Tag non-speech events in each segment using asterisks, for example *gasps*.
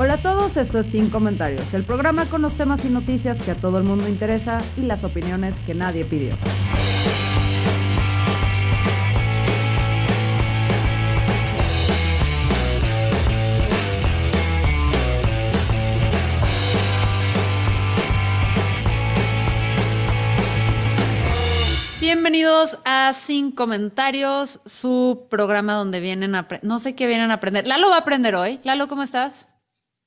Hola a todos, esto es Sin Comentarios, el programa con los temas y noticias que a todo el mundo interesa y las opiniones que nadie pidió. Bienvenidos a Sin Comentarios, su programa donde vienen a. No sé qué vienen a aprender. Lalo va a aprender hoy. Lalo, ¿cómo estás?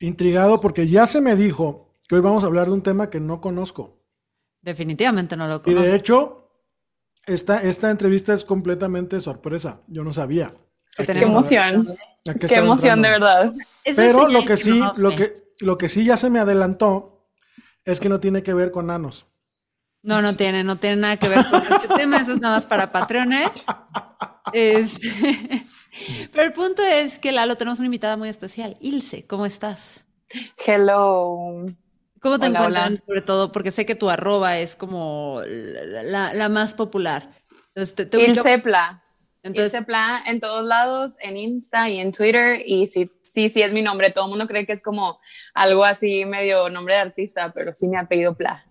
Intrigado porque ya se me dijo que hoy vamos a hablar de un tema que no conozco. Definitivamente no lo Y conozco. de hecho, esta, esta entrevista es completamente sorpresa. Yo no sabía. Qué emoción. qué emoción, de verdad. Pero lo que sí, no, lo que, lo que sí ya se me adelantó es que no tiene que ver con nanos. No, no tiene, no tiene nada que ver con este *laughs* tema. Eso es nada más para patrones. Este, *laughs* Pero el punto es que Lalo tenemos una invitada muy especial. Ilse, ¿cómo estás? Hello. ¿Cómo te Hola, encuentran? hola. Sobre todo porque sé que tu arroba es como la, la- la más popular. Entonces, te, te ubico- Ilsepla. Entonces, Ilsepla en todos lados, en Insta y en Twitter. Y sí, sí, sí es mi nombre. Todo el mundo cree que es como algo así medio nombre de artista, pero sí mi apellido Pla.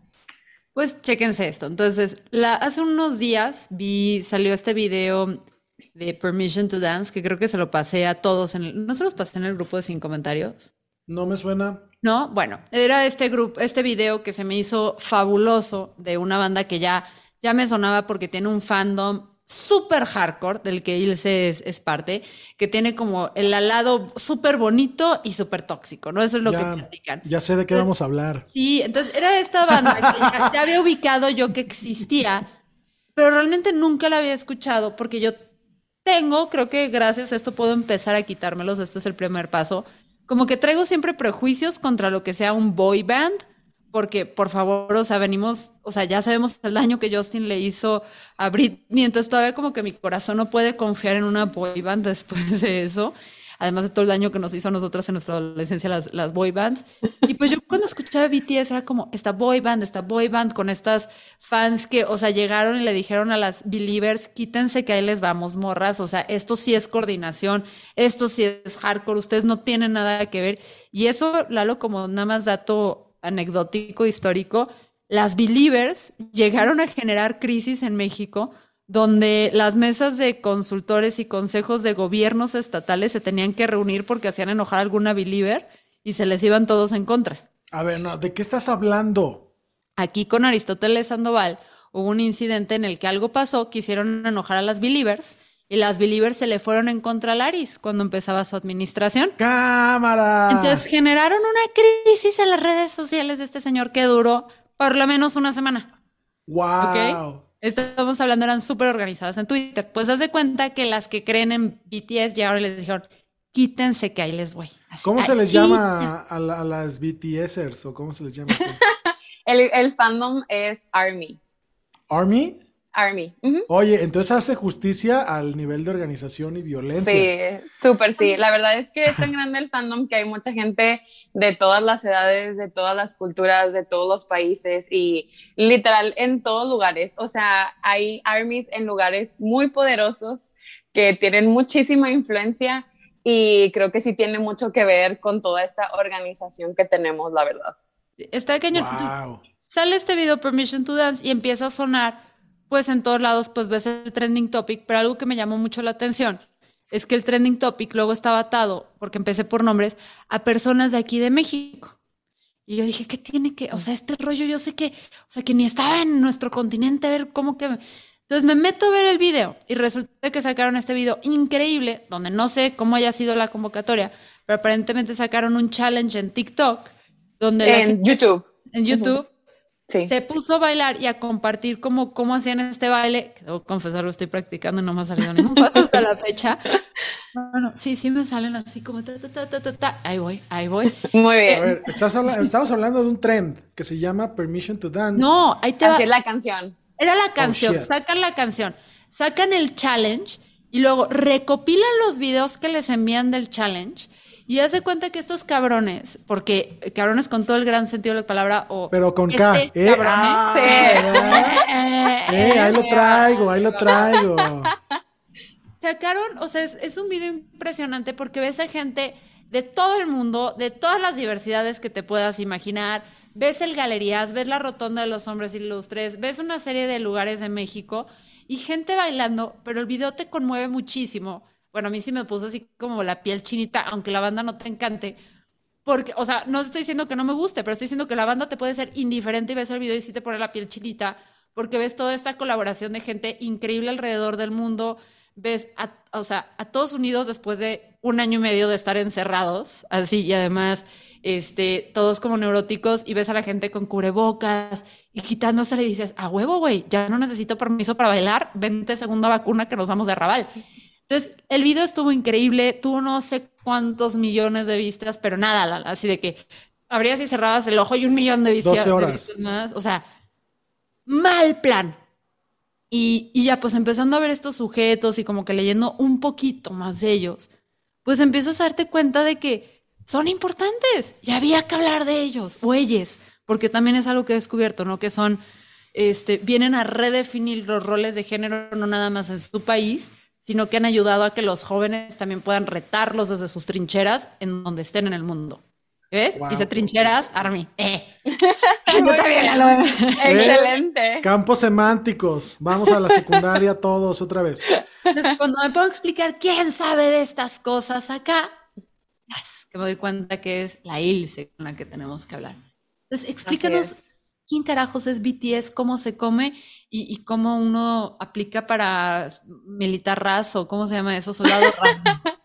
Pues chéquense esto. Entonces, la, hace unos días vi, salió este video de Permission to Dance, que creo que se lo pasé a todos. En el- ¿No se los pasé en el grupo de Sin Comentarios? No me suena. No, bueno, era este grupo, este video que se me hizo fabuloso de una banda que ya, ya me sonaba porque tiene un fandom súper hardcore del que Ilse es, es parte, que tiene como el lado súper bonito y súper tóxico, ¿no? Eso es lo que ya, platican. ya sé de qué vamos a hablar. Sí, entonces era esta banda que ya, ya había ubicado yo que existía, pero realmente nunca la había escuchado porque yo tengo, creo que gracias a esto puedo empezar a quitármelos, este es el primer paso, como que traigo siempre prejuicios contra lo que sea un boy band, porque por favor, o sea, venimos, o sea, ya sabemos el daño que Justin le hizo a Britney, entonces todavía como que mi corazón no puede confiar en una boy band después de eso además de todo el daño que nos hizo a nosotras en nuestra adolescencia las, las boy bands. Y pues yo *laughs* cuando escuchaba BTS era como, esta boy band, esta boy band con estas fans que, o sea, llegaron y le dijeron a las believers, quítense que ahí les vamos, morras, o sea, esto sí es coordinación, esto sí es hardcore, ustedes no tienen nada que ver. Y eso, Lalo, como nada más dato anecdótico, histórico, las believers llegaron a generar crisis en México donde las mesas de consultores y consejos de gobiernos estatales se tenían que reunir porque hacían enojar a alguna believer y se les iban todos en contra. A ver, no, ¿de qué estás hablando? Aquí con Aristóteles Sandoval hubo un incidente en el que algo pasó, quisieron enojar a las believers y las believers se le fueron en contra a Laris cuando empezaba su administración. ¡Cámara! Entonces generaron una crisis en las redes sociales de este señor que duró por lo menos una semana. ¡Wow! Estamos hablando, eran súper organizadas en Twitter. Pues haz de cuenta que las que creen en BTS ya ahora les dijeron, quítense que ahí les voy. Así, ¿Cómo se les llama a, la- a las BTSers o cómo se les llama? *laughs* El, el fandom es Army. ¿Army? Army. Oye, entonces hace justicia al nivel de organización y violencia. Sí, súper sí. La verdad es que es tan grande el fandom que hay mucha gente de todas las edades, de todas las culturas, de todos los países y literal en todos lugares. O sea, hay armies en lugares muy poderosos que tienen muchísima influencia y creo que sí tiene mucho que ver con toda esta organización que tenemos, la verdad. Está cañón. Wow. Sale este video Permission to Dance y empieza a sonar, pues en todos lados, pues ves el trending topic, pero algo que me llamó mucho la atención es que el trending topic luego estaba atado, porque empecé por nombres, a personas de aquí de México. Y yo dije, ¿qué tiene que? O sea, este rollo yo sé que, o sea, que ni estaba en nuestro continente, a ver cómo que... Entonces me meto a ver el video y resulta que sacaron este video increíble, donde no sé cómo haya sido la convocatoria, pero aparentemente sacaron un challenge en TikTok, donde En gente- YouTube. en YouTube, Se puso a bailar y a compartir cómo, cómo hacían este baile. Debo confesarlo, estoy practicando y no me ha salido ningún paso hasta la fecha. Bueno, sí, sí me salen así como ta, ta, ta, ta, ta, Ahí voy, ahí voy. Muy bien. A ver, estás estamos hablando de un trend que se llama Permission to Dance. No, ahí te Así es la canción. Era la canción, shit. sacan la canción, sacan el challenge y luego recopilan los videos que les envían del challenge y haz de cuenta que estos cabrones, porque eh, cabrones con todo el gran sentido de la palabra o Pero con K. este ¿eh? cabrón, Ah, Sí. Eh, ahí lo traigo, ahí lo traigo. sacaron, o sea, es, es un video impresionante porque ves a gente de todo el mundo, de todas las diversidades que te puedas imaginar. Ves el Galerías, ves la Rotonda de los Hombres Ilustres, ves una serie de lugares de México y gente bailando, pero el video te conmueve muchísimo. Bueno, a mí sí me puso así como la piel chinita, aunque la banda no te encante. Porque, o sea, no estoy diciendo que no me guste, pero estoy diciendo que la banda te puede ser indiferente y ves el video y sí te pone la piel chinita, porque ves toda esta colaboración de gente increíble alrededor del mundo, ves a, o sea, a todos unidos después de un año y medio de estar encerrados, así, y además, este, todos como neuróticos, y ves a la gente con cubrebocas y quitándosela y dices, a huevo, güey, ya no necesito permiso para bailar, vente segunda vacuna que nos vamos de rabal. Entonces, el video estuvo increíble, tuvo no sé cuántos millones de vistas, pero nada, así de que abrías y cerrabas el ojo y un millón de vistas. 12 horas. de vistas más. O sea, mal plan. Y, y ya, pues empezando a ver estos sujetos y como que leyendo un poquito más de ellos, pues empiezas a darte cuenta de que son importantes y había que hablar de ellos o ellos, porque también es algo que he descubierto, ¿no? Que son, este, vienen a redefinir los roles de género no nada más en su país, sino que han ayudado a que los jóvenes también puedan retarlos desde sus trincheras en donde estén en el mundo. ¿Ves? Wow. Dice trincheras, Army. Eh. *laughs* Muy bien. Excelente. Campos semánticos. Vamos a la secundaria *laughs* todos otra vez. Entonces, cuando me pongo a explicar quién sabe de estas cosas acá, ¡zas! que me doy cuenta que es la Ilse con la que tenemos que hablar. Entonces, explícanos quién carajos es BTS, cómo se come y, cómo uno aplica para militar raso, ¿cómo se llama eso? Soldado raso. *laughs*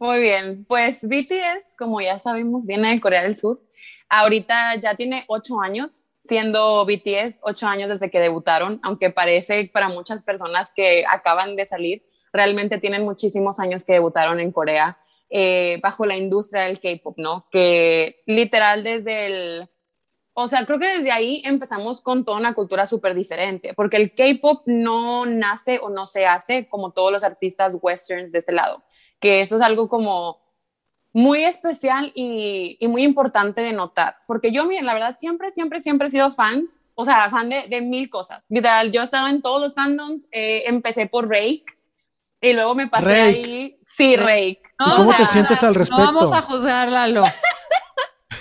Muy bien, pues BTS, como ya sabemos, viene de Corea del Sur. Ahorita ya tiene ocho años siendo BTS, ocho años desde que debutaron, aunque parece para muchas personas que acaban de salir, realmente tienen muchísimos años que debutaron en Corea eh, bajo la industria del K-pop, ¿no? Que literal desde el... O sea, creo que desde ahí empezamos con toda una cultura súper diferente, porque el K-pop no nace o no se hace como todos los artistas westerns de ese lado que eso es algo como muy especial y, y, muy importante de notar, porque yo, miren, la verdad, siempre, siempre, siempre he sido fans, o sea, fan de, de mil cosas. Literal, yo he estado en todos los fandoms, eh, empecé por Rake y luego me pasé Rake. ahí. Sí, Rake. ¿Y cómo te sientes al respecto? No vamos a juzgar, Lalo.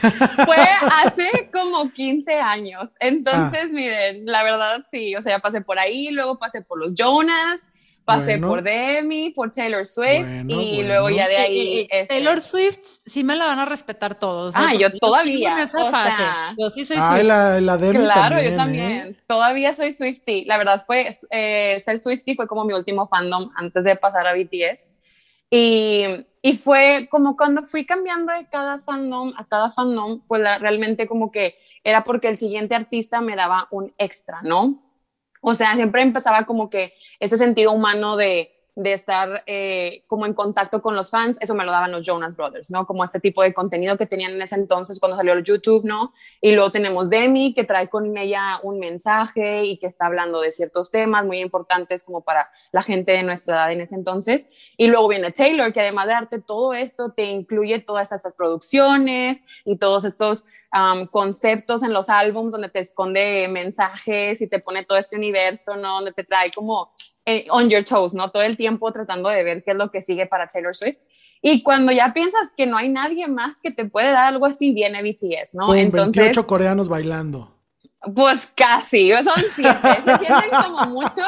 *laughs* Fue hace como 15 años. Entonces, miren, la verdad, sí, o sea, pasé por ahí, luego pasé por los Jonas, pasé Bueno. por Demi, por Taylor Swift Bueno, y bueno. luego ya de ahí... Eh, este, Taylor Swift sí me la van a respetar todos. ¿eh? Ah, yo todavía, sigo en esa o fase. sea. yo sí soy Ay, Swift. la, la Demi Claro, también, yo también. ¿eh? Todavía soy Swiftie. La verdad fue, eh, ser Swiftie fue como mi último fandom antes de pasar a BTS. Y, y fue como cuando fui cambiando de cada fandom a cada fandom, pues realmente como que era porque el siguiente artista me daba un extra, ¿no? O sea, siempre empezaba como que ese sentido humano de, de estar eh, como en contacto con los fans, eso me lo daban los Jonas Brothers, ¿no? Como este tipo de contenido que tenían en ese entonces cuando salió el YouTube, ¿no? Y luego tenemos Demi, que trae con ella un mensaje y que está hablando de ciertos temas muy importantes como para la gente de nuestra edad en ese entonces. Y luego viene Taylor, que además de darte todo esto, te incluye todas estas producciones y todos estos um, conceptos en los álbums donde te esconde mensajes y te pone todo este universo, ¿no? Donde te trae como eh, on your toes, ¿no? Todo el tiempo tratando de ver qué es lo que sigue para Taylor Swift. Y cuando ya piensas que no hay nadie más que te puede dar algo así, viene BTS, ¿no? Pum, Entonces, 28 coreanos bailando. pues casi, son siete, se sienten como muchos,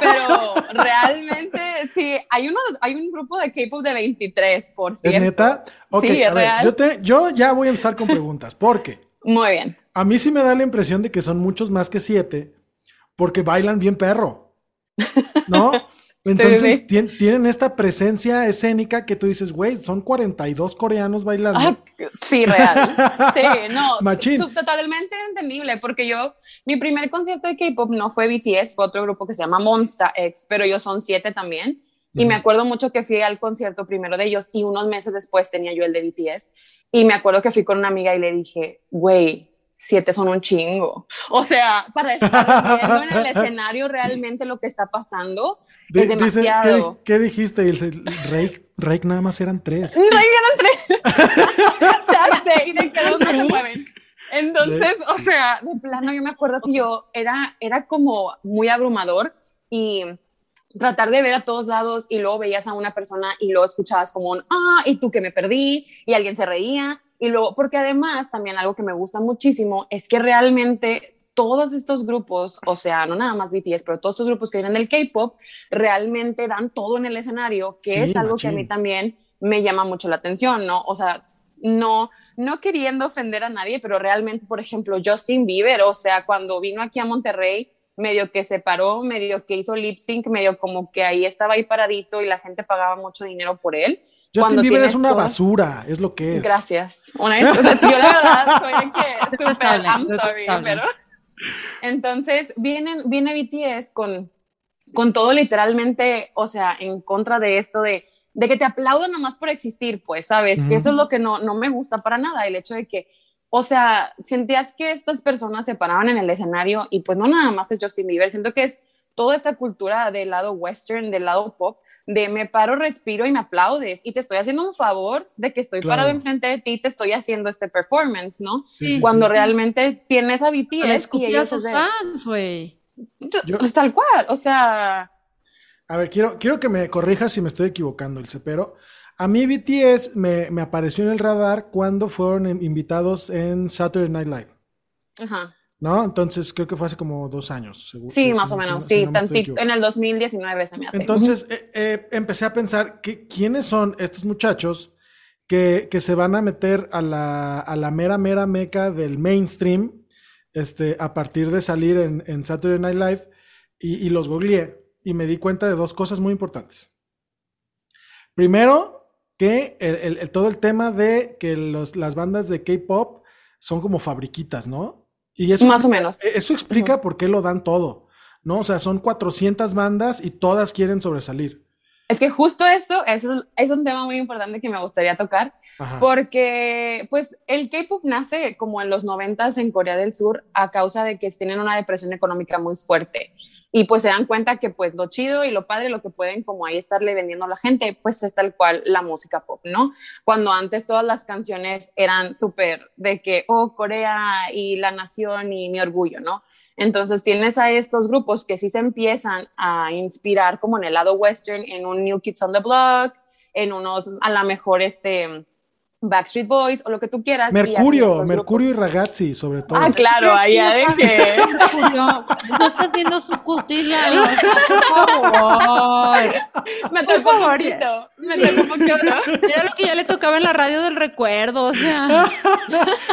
pero realmente sí, hay, uno, hay un grupo de K-pop de 23, por ¿Es cierto. neta? Ok, Sí, es a ver, real. yo, te, yo ya voy a empezar con preguntas, porque Muy bien. a mí sí me da la impresión de que son muchos más que siete, porque bailan bien perro, ¿no? *laughs* Entonces tienen esta presencia escénica que tú dices, güey, son 42 coreanos bailando. Ah, sí, real. Sí, no. *laughs* Totalmente entendible, porque yo, mi primer concierto de K-pop no fue BTS, fue otro grupo que se llama Monster X, pero ellos son siete también. Y me acuerdo mucho que fui al concierto primero de ellos y unos meses después tenía yo el de BTS. Y me acuerdo que fui con una amiga y le dije, güey, siete son un chingo. O sea, para estar viendo en el *laughs* escenario realmente lo que está pasando es demasiado. ¿qué, dijiste? El Rake, nada más eran tres. Rake eran tres. *laughs* ya sé, y de que no se mueven. Entonces, o sea, de plano yo me acuerdo que yo era, era como muy abrumador y tratar de ver a todos lados y luego veías a una persona y luego escuchabas como un, ah, y tú que me perdí y alguien se reía y luego, porque además también algo que me gusta muchísimo es que realmente todos estos grupos, o sea, no nada más BTS, pero todos estos grupos que vienen del K-pop, realmente dan todo en el escenario, que es algo que a mí también me llama mucho la atención, ¿no? O sea, no, no queriendo ofender a nadie, pero realmente, por ejemplo, Justin Bieber, o sea, cuando vino aquí a Monterrey, medio que se paró, medio que hizo lip sync, medio como que ahí estaba ahí paradito y la gente pagaba mucho dinero por él. Justin Bieber es una basura, es lo que es. Gracias. Una *laughs* yo la verdad soy que super, I'm sorry, pero entonces vienen, viene BTS con, con todo literalmente, o sea, en contra de esto de, de que te aplaudan nomás por existir, pues, ¿sabes? Que eso es lo que no, no me gusta para nada, el hecho de que o sea, sentías que estas personas se paraban en el escenario y pues no nada más es Justin Bieber, siento que es toda esta cultura del lado western, del lado pop, de me paro, respiro y me aplaudes y te estoy haciendo un favor de que estoy parado enfrente de ti, te estoy haciendo este performance, ¿no? Sí, Cuando realmente tienes a BTS y ellos sus fans, güey. Tal cual, o sea... A ver, quiero, quiero que me corrijas si me estoy equivocando, Ilse, pero a mí BTS me, me, apareció en el radar cuando fueron invitados en Saturday Night Live. Ajá. ¿No? Entonces creo que fue hace como dos años. Seguro, sí, más o menos, sí, en el 2019 se me hace. Entonces eh, eh, empecé a pensar que, quiénes son estos muchachos que, que se van a meter a la, a la, mera, mera meca del mainstream este, a partir de salir en, en Saturday Night Live y, y los googleé y me di cuenta de dos cosas muy importantes. Primero, que el, todo el tema de que los, las bandas de K-pop son como fabriquitas, ¿no? Y eso Más o menos. E, eso explica por qué lo dan todo, ¿no? O sea, son 400 bandas y todas quieren sobresalir. Es que justo eso, eso es un tema muy importante que me gustaría tocar, porque pues el K-pop nace como en los 90 en Corea del Sur a causa de que tienen una depresión económica muy fuerte y pues se dan cuenta que pues lo chido y lo padre, lo que pueden como ahí estarle vendiendo a la gente, pues es tal cual la música pop, ¿no? Cuando antes todas las canciones eran súper de que, oh, Corea y la nación y mi orgullo, ¿no? Entonces tienes a estos grupos que sí se empiezan a inspirar como en el lado western, en un New Kids on the Block, en unos, a lo mejor este Backstreet Boys o lo que tú quieras. Mercurio, Mercurio y Ragazzi, sobre todo. Ah, claro, ahí de que. *laughs* No, estás viendo su cutilla, *laughs* por favor. Me tocó favorito. Me tocó poquito. *laughs* Era lo que ya le tocaba en la radio del recuerdo, o sea.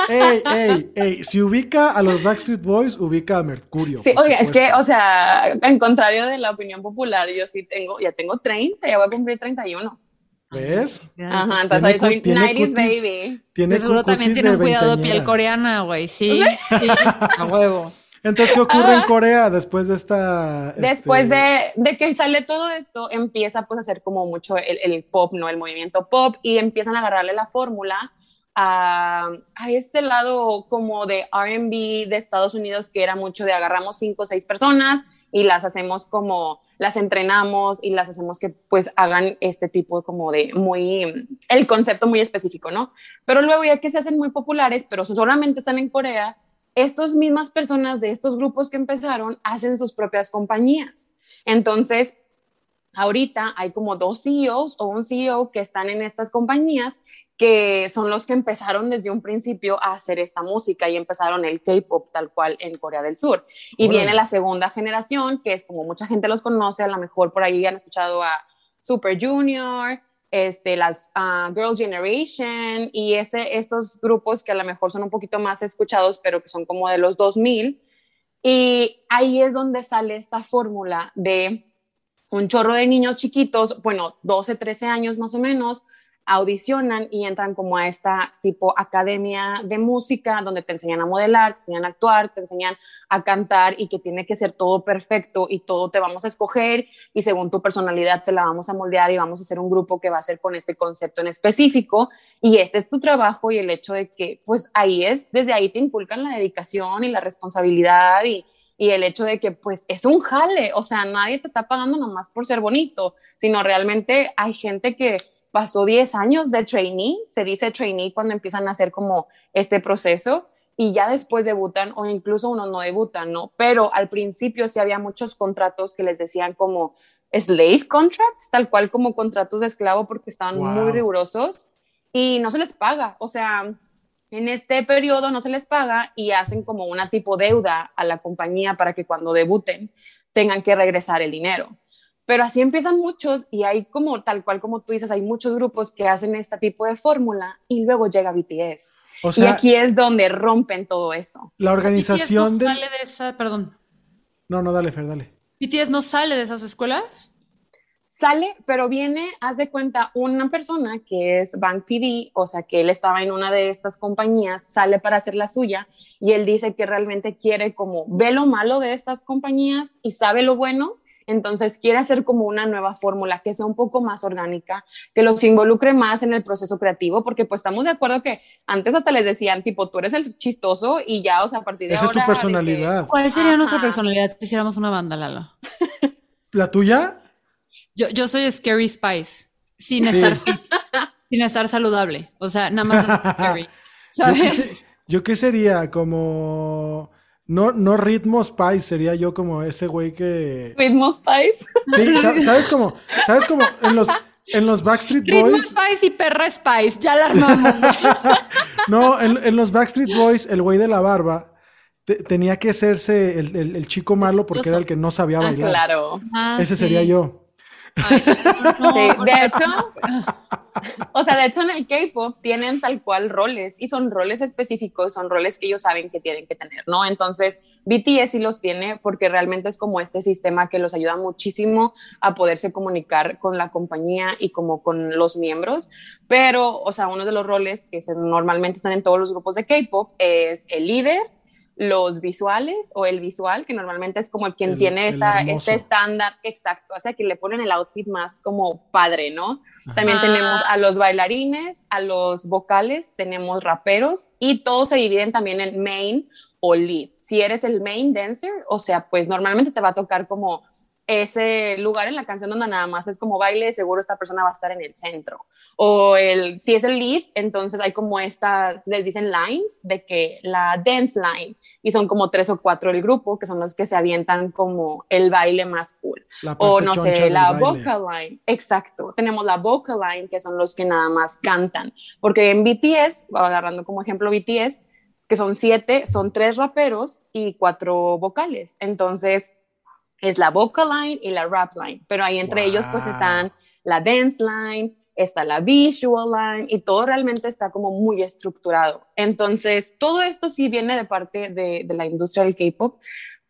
ey, ey, ey, si ubica a los Backstreet Boys, ubica a Mercurio. Sí, oye, es que, o sea, en contrario de la opinión popular, yo sí tengo, ya tengo 30, ya voy a cumplir 31. ¿Ves? Ajá, entonces soy 90s baby. Tiene seguro también tienen cuidado de piel coreana, güey. Sí, *laughs* sí, a huevo. Entonces, ¿qué ocurre en Corea después de esta...? Este después de, de, que sale todo esto, empieza pues a hacer como mucho el, el, pop, ¿no? El movimiento pop y empiezan a agarrarle la fórmula a, a, este lado como de R&B de Estados Unidos que era mucho de agarramos cinco o seis personas y las hacemos como las entrenamos y las hacemos que pues hagan este tipo como de muy, el concepto muy específico, ¿no? Pero luego ya que se hacen muy populares, pero solamente están en Corea, estas mismas personas de estos grupos que empezaron hacen sus propias compañías. Entonces, ahorita hay como dos CEOs o un CEO que están en estas compañías que son los que empezaron desde un principio a hacer esta música y empezaron el K-pop tal cual en Corea del Sur. Y viene la segunda generación, que es como mucha gente los conoce, a lo mejor por ahí han escuchado a Super Junior, este, las uh, Girl Generation y ese, estos grupos que a lo mejor son un poquito más escuchados, pero que son como de los 2000. Y ahí es donde sale esta fórmula de un chorro de niños chiquitos, bueno, 12, 13 años más o menos, audicionan y entran como a esta tipo academia de música donde te enseñan a modelar, te enseñan a actuar, te enseñan a cantar y que tiene que ser todo perfecto y todo te vamos a escoger y según tu personalidad te la vamos a moldear y vamos a hacer un grupo que va a ser con este concepto en específico. Y este es tu trabajo y el hecho de que pues ahí es, desde ahí te inculcan la dedicación y la responsabilidad y, y el hecho de que pues es un jale, o sea, nadie te está pagando nomás por ser bonito, sino realmente hay gente que pasó 10 años de trainee, se dice trainee cuando empiezan a hacer como este proceso y ya después debutan o incluso unos no debutan, ¿no? Pero al principio sí había muchos contratos que les decían como slave contracts, tal cual como contratos de esclavo porque estaban muy rigurosos y no se les paga, o sea, en este periodo no se les paga y hacen como una tipo deuda a la compañía para que cuando debuten tengan que regresar el dinero. Pero así empiezan muchos y hay como, tal cual como tú dices, hay muchos grupos que hacen este tipo de fórmula y luego llega BTS. y aquí es donde rompen todo eso. La organización de... Sale de esa, perdón. No, no, dale, Fer, dale. ¿BTS no sale de esas escuelas? Sale, pero viene, haz de cuenta, una persona que es Bank PD, o sea, que él estaba en una de estas compañías, sale para hacer la suya y él dice que realmente quiere como ve lo malo de estas compañías y sabe lo bueno entonces quiere hacer como una nueva fórmula que sea un poco más orgánica, que los involucre más en el proceso creativo, porque pues estamos de acuerdo que antes hasta les decían, tipo, tú eres el chistoso y ya, o sea, a partir de Esa ahora... es tu personalidad. ¿Cuál sería nuestra personalidad si hiciéramos una banda, Lalo? ¿La tuya? Yo, yo soy Scary Spice, sin estar sin estar saludable. O sea, nada más *laughs* scary. ¿Sabes? ¿Yo qué sería? Como no, no Ritmo Spice, sería yo como ese güey que. Ritmo Spice. Sí, ¿sabes cómo? ¿Sabes cómo? En los, en los Backstreet Boys. Ritmo Spice y Perra Spice, ya la armamos. *laughs* no, en, los Backstreet Boys, el güey de la barba tenía que hacerse el, chico malo porque era el que no sabía ah, bailar. claro. ese ah, sería yo sí, de hecho, o sea, de hecho en el K-pop tienen tal cual roles y son roles específicos, son roles que ellos saben que tienen que tener, ¿no? Entonces, BTS sí los tiene porque realmente es como este sistema que los ayuda muchísimo a poderse comunicar con la compañía y como con los miembros, pero, o sea, uno de los roles que normalmente están en todos los grupos de K-pop es el líder, los visuales o el visual, que normalmente es como el quien tiene esta, este estándar exacto, o sea, que le ponen el outfit más como padre, ¿no? También tenemos a los bailarines, a los vocales, tenemos raperos y todos se dividen también en main o lead. Si eres el main dancer, o sea, pues normalmente te va a tocar como ese lugar en la canción donde nada más es como baile, seguro esta persona va a estar en el centro. O el, si es el lead, entonces hay como estas, les dicen lines, de que la dance line, y son como tres o cuatro del grupo, que son los que se avientan como el baile más cool. O no sé, la vocal line, exacto. Tenemos la vocal line, que son los que nada más cantan. Porque en BTS, agarrando como ejemplo BTS, que son siete, son tres raperos y cuatro vocales. Entonces, es la vocal line y la rap line, pero ahí entre ellos pues están la dance line, está la visual line y todo realmente está como muy estructurado. Entonces, todo esto sí viene de parte de, de la industria del K-Pop,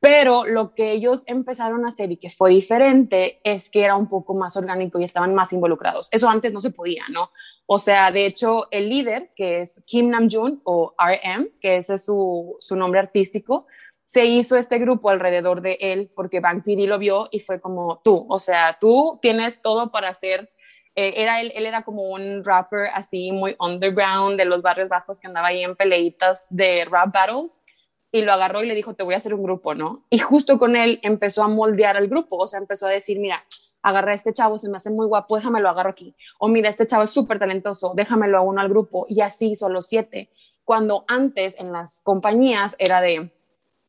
pero lo que ellos empezaron a hacer y que fue diferente es que era un poco más orgánico y estaban más involucrados. Eso antes no se podía, ¿no? O sea, de hecho, el líder, que es Kim Namjoon o RM, que ese es su, su nombre artístico, se hizo este grupo alrededor de él porque Bang PD lo vio y fue como tú, o sea, tú tienes todo para hacer, eh, era él, él era como un rapper así muy underground de los barrios bajos que andaba ahí en peleitas de rap battles y lo agarró y le dijo, te voy a hacer un grupo, ¿no? Y justo con él empezó a moldear al grupo, o sea, empezó a decir, mira, agarra a este chavo, se me hace muy guapo, déjamelo agarro aquí. O mira, este chavo es súper talentoso, déjamelo a uno al grupo. Y así hizo los siete. Cuando antes en las compañías era de,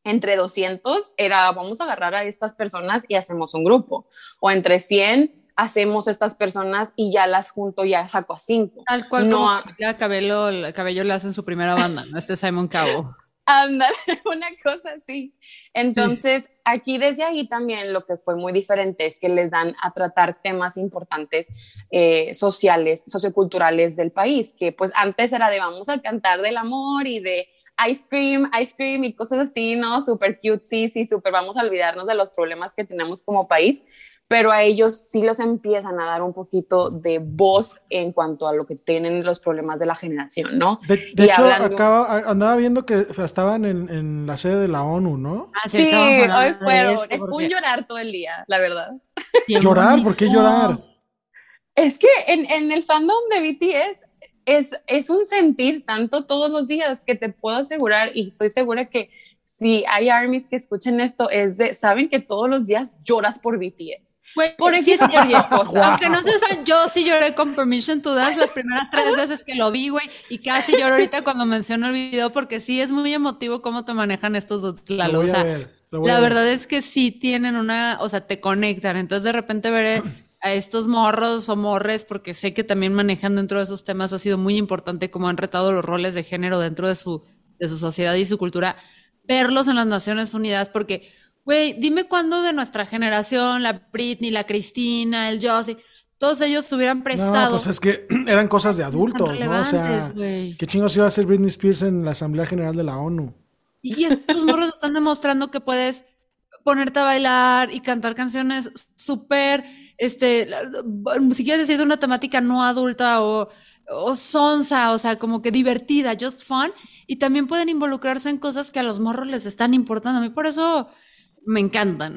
entre 200 era vamos a agarrar a estas personas y hacemos un grupo. O entre 100 hacemos estas personas y ya las junto, ya saco a cinco. Tal cual no como Cabello, Cabello le hacen su primera banda, ¿no? Este es Simon Cabo. *laughs* Ándale, *laughs* una cosa así. Entonces, aquí desde ahí también lo que fue muy diferente es que les dan a tratar temas importantes eh, sociales, socioculturales del país, que pues antes era de vamos a cantar del amor y de ice cream, ice cream y cosas así, ¿no? Súper cute, sí, sí, súper vamos a olvidarnos de los problemas que tenemos como país. pero a ellos sí los empiezan a dar un poquito de voz en cuanto a lo que tienen los problemas de la generación, ¿no? De, hecho, acaba, andaba viendo que estaban en, en, la sede de la ONU, ¿no? Ah, sí, hoy fueron. Es un llorar todo el día, la verdad. ¿Llorar? ¿Por qué llorar? Es que en, en el fandom de BTS es, es un sentir tanto todos los días que te puedo asegurar y estoy segura que si hay armies que escuchen esto, es de, saben que todos los días lloras por BTS. Por eso sí, Aunque no se yo sí lloré con Permission to Dance las primeras tres veces que lo vi, güey, y casi lloro ahorita cuando menciono el video porque sí es muy emotivo cómo te manejan estos dos. La, la verdad es que sí tienen una, o sea, te conectan. Entonces de repente veré a estos morros o morres, porque sé que también manejan dentro de esos temas, ha sido muy importante cómo han retado los roles de género dentro de su, de su sociedad y su cultura, verlos en las Naciones Unidas, porque Güey, dime cuándo de nuestra generación, la Britney, la Cristina, el Josie, todos ellos hubieran prestado. No, pues es que *clears throat* eran cosas de adultos, ¿no? O sea, ¿qué chingos iba a hacer Britney Spears en la Asamblea General de la ONU? Y estos morros están demostrando que puedes ponerte a bailar y cantar canciones súper, este, si quieres decir de una temática no adulta o, o sonsa, o sea, como que divertida, just fun, y también pueden involucrarse en cosas que a los morros les están importando. A mí por eso me encantan.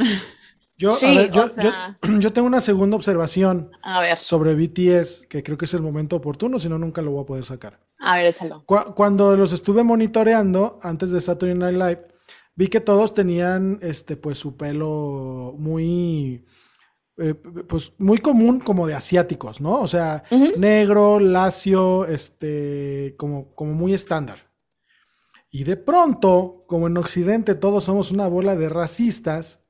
Yo, *clears throat* yo, tengo una segunda observación sobre BTS, que creo que es el momento oportuno, si no, nunca lo voy a poder sacar. A ver, échalo. cuando los estuve monitoreando antes de Saturday Night Live, vi que todos tenían este, pues, su pelo muy. Eh, pues muy común como de asiáticos, ¿no? O sea, negro, lacio, este, como, como muy estándar. Y de pronto, como en Occidente todos somos una bola de racistas,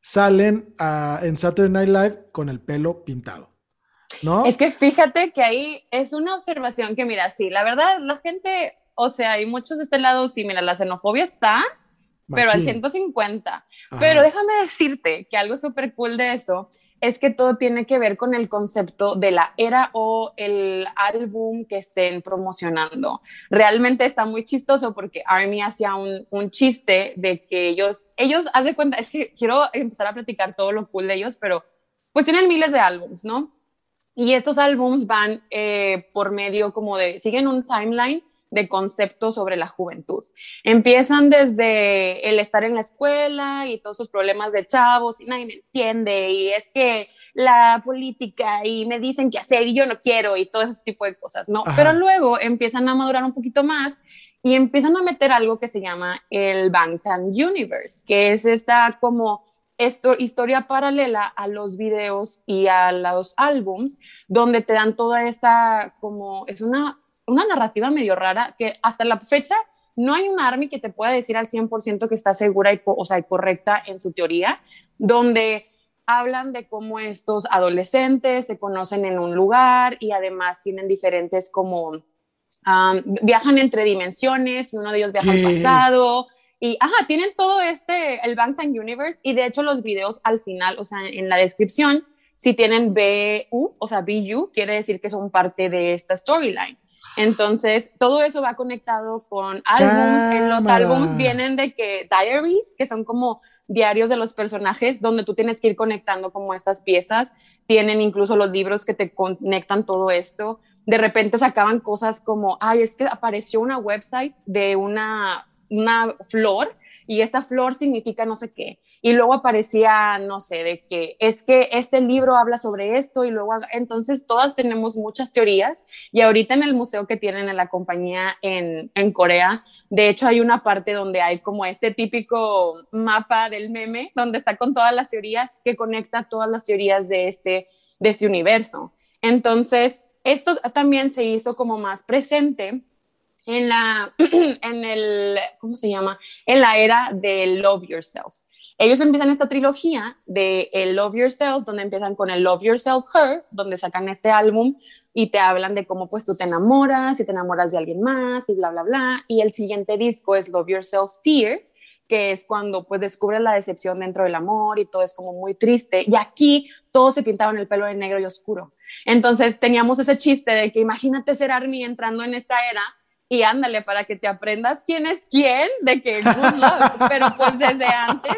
salen en Saturday Night Live con el pelo pintado. ¿No? Es que fíjate que ahí es una observación que, mira, sí, la verdad, la gente, o sea, hay muchos de este lado, sí, mira, la xenofobia está, pero al 150. Pero déjame decirte que algo súper cool de eso es que todo tiene que ver con el concepto de la era o el álbum que estén promocionando. Realmente está muy chistoso porque Army hacía un, un chiste de que ellos, ellos, haz de cuenta, es que quiero empezar a platicar todo lo cool de ellos, pero pues tienen miles de álbums, ¿no? Y estos álbums van eh, por medio como de, siguen un timeline de conceptos sobre la juventud. Empiezan desde el estar en la escuela y todos sus problemas de chavos y nadie me entiende y es que la política y me dicen qué hacer y yo no quiero y todo ese tipo de cosas, ¿no? Pero luego empiezan a madurar un poquito más y empiezan a meter algo que se llama el Bangtan Universe, que es esta como esto, historia paralela a los videos y a los álbums, donde te dan toda esta como, es una una narrativa medio rara que hasta la fecha no hay un army que te pueda decir al 100% que está segura y, o sea, correcta en su teoría, donde hablan de cómo estos adolescentes se conocen en un lugar y además tienen diferentes como viajan entre dimensiones y uno de ellos viaja al pasado y ajá, tienen todo este el Bangtan Universe y de hecho los videos al final, o sea, en la descripción si tienen BU, o sea, BU quiere decir que son parte de esta storyline. Entonces, todo eso va conectado con álbums. En los álbums vienen de que diaries, que son como diarios de los personajes, donde tú tienes que ir conectando como estas piezas. Tienen incluso los libros que te conectan todo esto. De repente sacaban cosas como, ay, es que apareció una website de una, una flor y esta flor significa no sé qué. Y luego aparecía, no sé, de que es que este libro habla sobre esto y luego, entonces todas tenemos muchas teorías y ahorita en el museo que tienen en la compañía en, en Corea, de hecho hay una parte donde hay como este típico mapa del meme, donde está con todas las teorías que conecta todas las teorías de este, de este universo. Entonces, esto también se hizo como más presente en la, *clears throat* en el, ¿cómo se llama? En la era de Love Yourself. Ellos empiezan esta trilogía de Love Yourself, donde empiezan con el Love Yourself Her, donde sacan este álbum y te hablan de cómo pues tú te enamoras y te enamoras de alguien más y bla, bla, bla. Y el siguiente disco es Love Yourself Tear, que es cuando pues descubres la decepción dentro del amor y todo es como muy triste. Y aquí todos se pintaban el pelo de negro y oscuro. Entonces teníamos ese chiste de que imagínate ser Army entrando en esta era y ándale para que te aprendas quién es quién, de que good luck, pero pues desde antes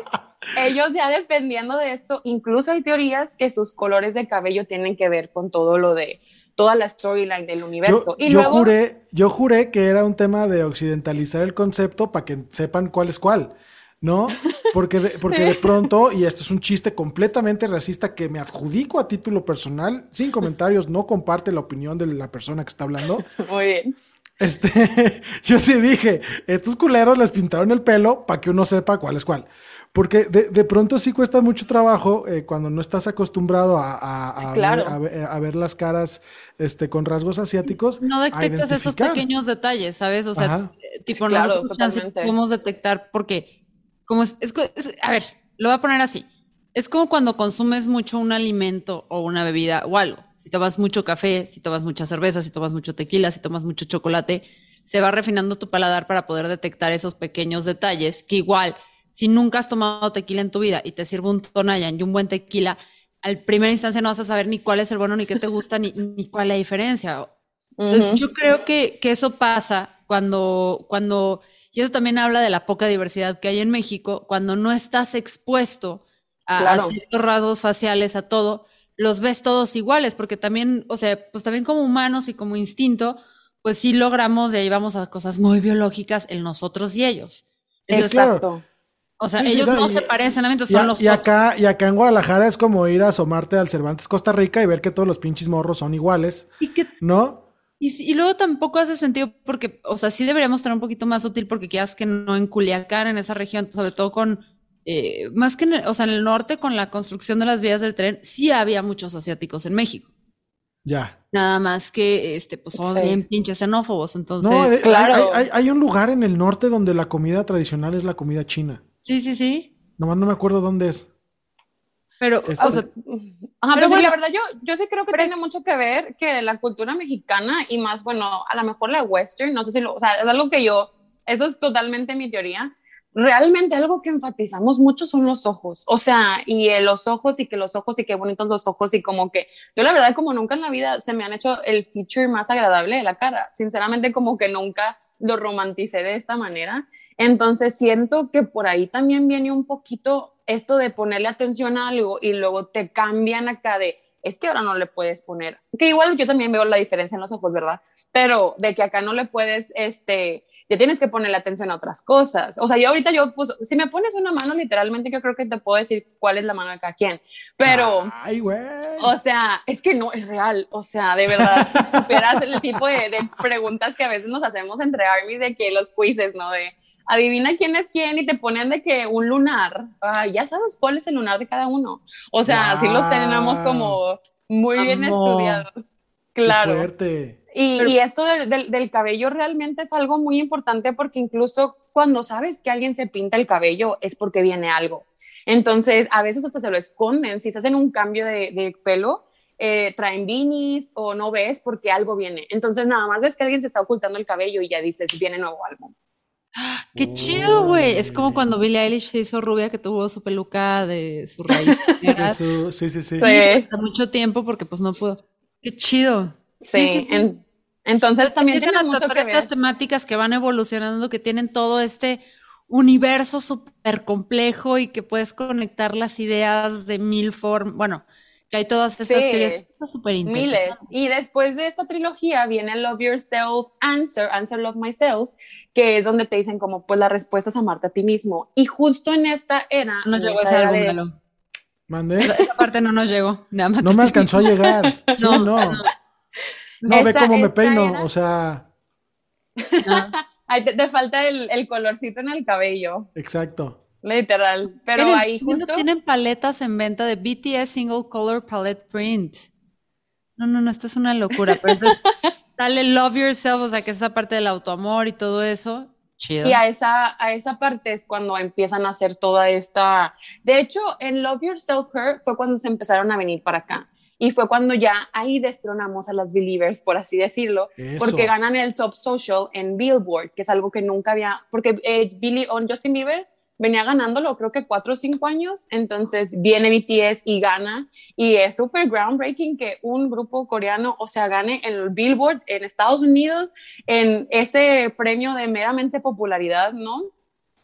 ellos ya dependiendo de esto, incluso hay teorías que sus colores de cabello tienen que ver con todo lo de toda la storyline del universo. Yo, yo juré, yo juré que era un tema de occidentalizar el concepto para que sepan cuál es cuál. ¿no? Porque de, porque de *laughs* pronto, y esto es un chiste completamente racista que me adjudico a título personal, sin comentarios, no comparte la opinión de la persona que está hablando. Muy bien. Este, *laughs* yo sí dije, estos culeros les pintaron el pelo para que uno sepa cuál es cuál. Porque de, de pronto sí cuesta mucho trabajo eh, cuando no estás acostumbrado a, a, Sí, a claro. ver, a ver- a ver las caras este, con rasgos asiáticos. No detectas esos pequeños detalles, ¿sabes? O sea, Ajá. eh, tipo, Sí, claro, totalmente. podemos detectar porque, como es, es- a ver, lo voy a poner así. Es como cuando consumes mucho un alimento o una bebida o algo. Si tomas mucho café, si tomas mucha cerveza, si tomas mucho tequila, si tomas mucho chocolate, se va refinando tu paladar para poder detectar esos pequeños detalles que igual, si nunca has tomado tequila en tu vida y te sirve un Tonayan y un buen tequila, al primera instancia no vas a saber ni cuál es el bueno, ni qué te gusta, ni, ni cuál es la diferencia. Entonces, yo creo que, que eso pasa cuando, cuando, y eso también habla de la poca diversidad que hay en México, cuando no estás expuesto a, a ciertos rasgos faciales, a todo, los ves todos iguales, porque también, o sea, pues también como humanos y como instinto, pues sí logramos, de ahí vamos a cosas muy biológicas en nosotros y ellos. Entonces, claro. Exacto. O sea, Sí, sí, ellos no, no, y- se parecen a mí, entonces Y, son los y acá, y acá en Guadalajara es como ir a asomarte al Cervantes Costa Rica y ver que todos los pinches morros son iguales, Y que ¿no? Y, si- y luego tampoco hace sentido porque, o sea, sí deberíamos estar un poquito más útil porque quieras que no en Culiacán, en esa región, sobre todo con, eh, más que en el, o sea, en el norte con la construcción de las vías del tren, sí había muchos asiáticos en México. Ya. Nada más que, este, pues somos Sí. bien pinches xenófobos, entonces, No, eh, hay- claro. hay, hay- hay un lugar en el norte donde la comida tradicional es la comida china. sí, sí, sí. Nomás no me acuerdo dónde es. Pero, Este- o sea, Ajá, Pero pero sí, bueno. la verdad yo, yo sí creo que Pero- tiene mucho que ver que la cultura mexicana y más, bueno, a lo mejor la western, no sé si lo, o sea, es algo que yo, eso es totalmente mi teoría. Realmente algo que enfatizamos mucho son los ojos, o sea, y eh, los ojos y que los ojos y qué bonitos los ojos y como que yo la verdad como nunca en la vida se me han hecho el feature más agradable de la cara, sinceramente como que nunca lo romanticé de esta manera, entonces siento que por ahí también viene un poquito esto de ponerle atención a algo y luego te cambian acá de, es que ahora no le puedes poner, que igual yo también veo la diferencia en los ojos, ¿verdad? Pero de que acá no le puedes, este, ya tienes que ponerle atención a otras cosas. O sea, yo ahorita yo, pues, si me pones una mano, literalmente yo creo que te puedo decir cuál es la mano de cada quien, pero... Ay. O sea, es que no es real. O sea, de verdad, si *laughs* supieras el tipo de, de preguntas que a veces nos hacemos entre armies de que los quizzes, ¿no? De adivina quién es quién y te ponen de que un lunar. Ay, ya sabes cuál es el lunar de cada uno. O sea, sí los tenemos como muy bien Amo. estudiados. Qué Claro. fuerte. Y, Pero- y esto del, del- del cabello realmente es algo muy importante porque incluso cuando sabes que alguien se pinta el cabello es porque viene algo. Entonces, a veces hasta se lo esconden. Si se hacen un cambio de, de pelo, eh, traen beanies o no ves porque algo viene. Entonces, nada más es que alguien se está ocultando el cabello y ya dices, viene nuevo álbum. *gasps* qué chido, güey. Es como cuando Billie Eilish se hizo rubia que tuvo su peluca de su raíz. *laughs* sí, sí, sí. Sí, por mucho tiempo porque pues no pudo. Qué chido. Sí. en- entonces, también Empiezan tiene mucho que ver. estas temáticas que van evolucionando, que tienen todo este universo súper complejo y que puedes conectar las ideas de mil formas. Bueno, que hay todas estas Sí. teorías. Está súper Miles. Y después de esta trilogía viene Love Yourself, Answer, Answer Love Myself, que es donde te dicen como pues la respuesta es amarte a ti mismo. Y justo en esta era... No llegó ese álbum, de-. ¿Mandé? Esa, parte no nos llegó. Nada más No me alcanzó a llegar. Sí, No, no. No, ve Esta- cómo me peino. era- O sea, Ay, te, te falta el, el colorcito en el cabello, exacto. literal. Pero ahí justo... Tienen paletas en venta de BTS Single Color Palette Print. No, no, no, esto es una locura. Pero entonces, *laughs* dale Love Yourself, o sea, que es esa parte del autoamor y todo eso. Chido. Y a esa, a esa parte es cuando empiezan a hacer toda esta... De hecho, en Love Yourself Her fue cuando se empezaron a venir para acá. Y fue cuando ya ahí destronamos a las Believers, por así decirlo, Eso. porque ganan el Top Social en Billboard, que es algo que nunca había... Porque eh, Billy, on Justin Bieber venía ganándolo creo que cuatro o cinco años, entonces viene BTS y gana, y es súper groundbreaking que un grupo coreano, o sea, gane el Billboard en Estados Unidos en este premio de meramente popularidad, ¿no?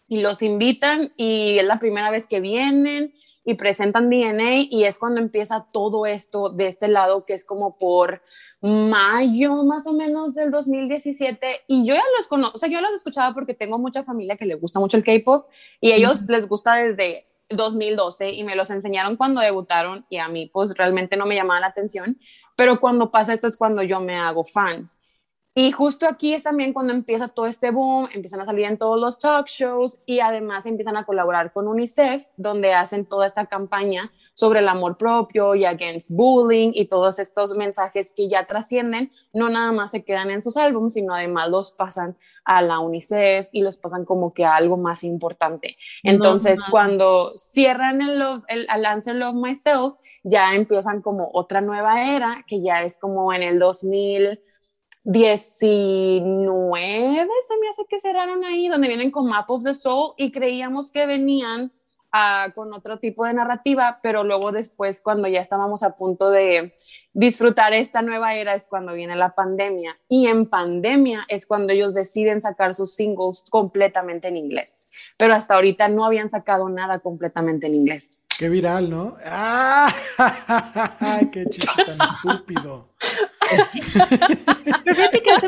y los invitan y es la primera vez que vienen y presentan DNA y es cuando empieza todo esto de este lado que es como por mayo más o menos del 2017 y yo ya los conozco, o sea, yo los escuchaba porque tengo mucha familia que le gusta mucho el K-pop y ellos les gusta desde 2012 y me los enseñaron cuando debutaron y a mí pues realmente no me llamaba la atención, pero cuando pasa esto es cuando yo me hago fan. Y justo aquí es también cuando empieza todo este boom, empiezan a salir en todos los talk shows y además empiezan a colaborar con UNICEF, donde hacen toda esta campaña sobre el amor propio y against bullying y todos estos mensajes que ya trascienden, no nada más se quedan en sus álbumes, sino además los pasan a la UNICEF y los pasan como que a algo más importante. Entonces, cuando cierran el, love, el, el Love Myself, ya empiezan como otra nueva era, que ya es como en el 2000 19 se me hace que cerraron ahí, donde vienen con Map of the Soul y creíamos que venían uh, con otro tipo de narrativa, pero luego después cuando ya estábamos a punto de disfrutar esta nueva era es cuando viene la pandemia y en pandemia es cuando ellos deciden sacar sus singles completamente en inglés, pero hasta ahorita no habían sacado nada completamente en inglés. Qué viral, ¿no? ¡Ah! *laughs* ¡Qué chiste tan estúpido!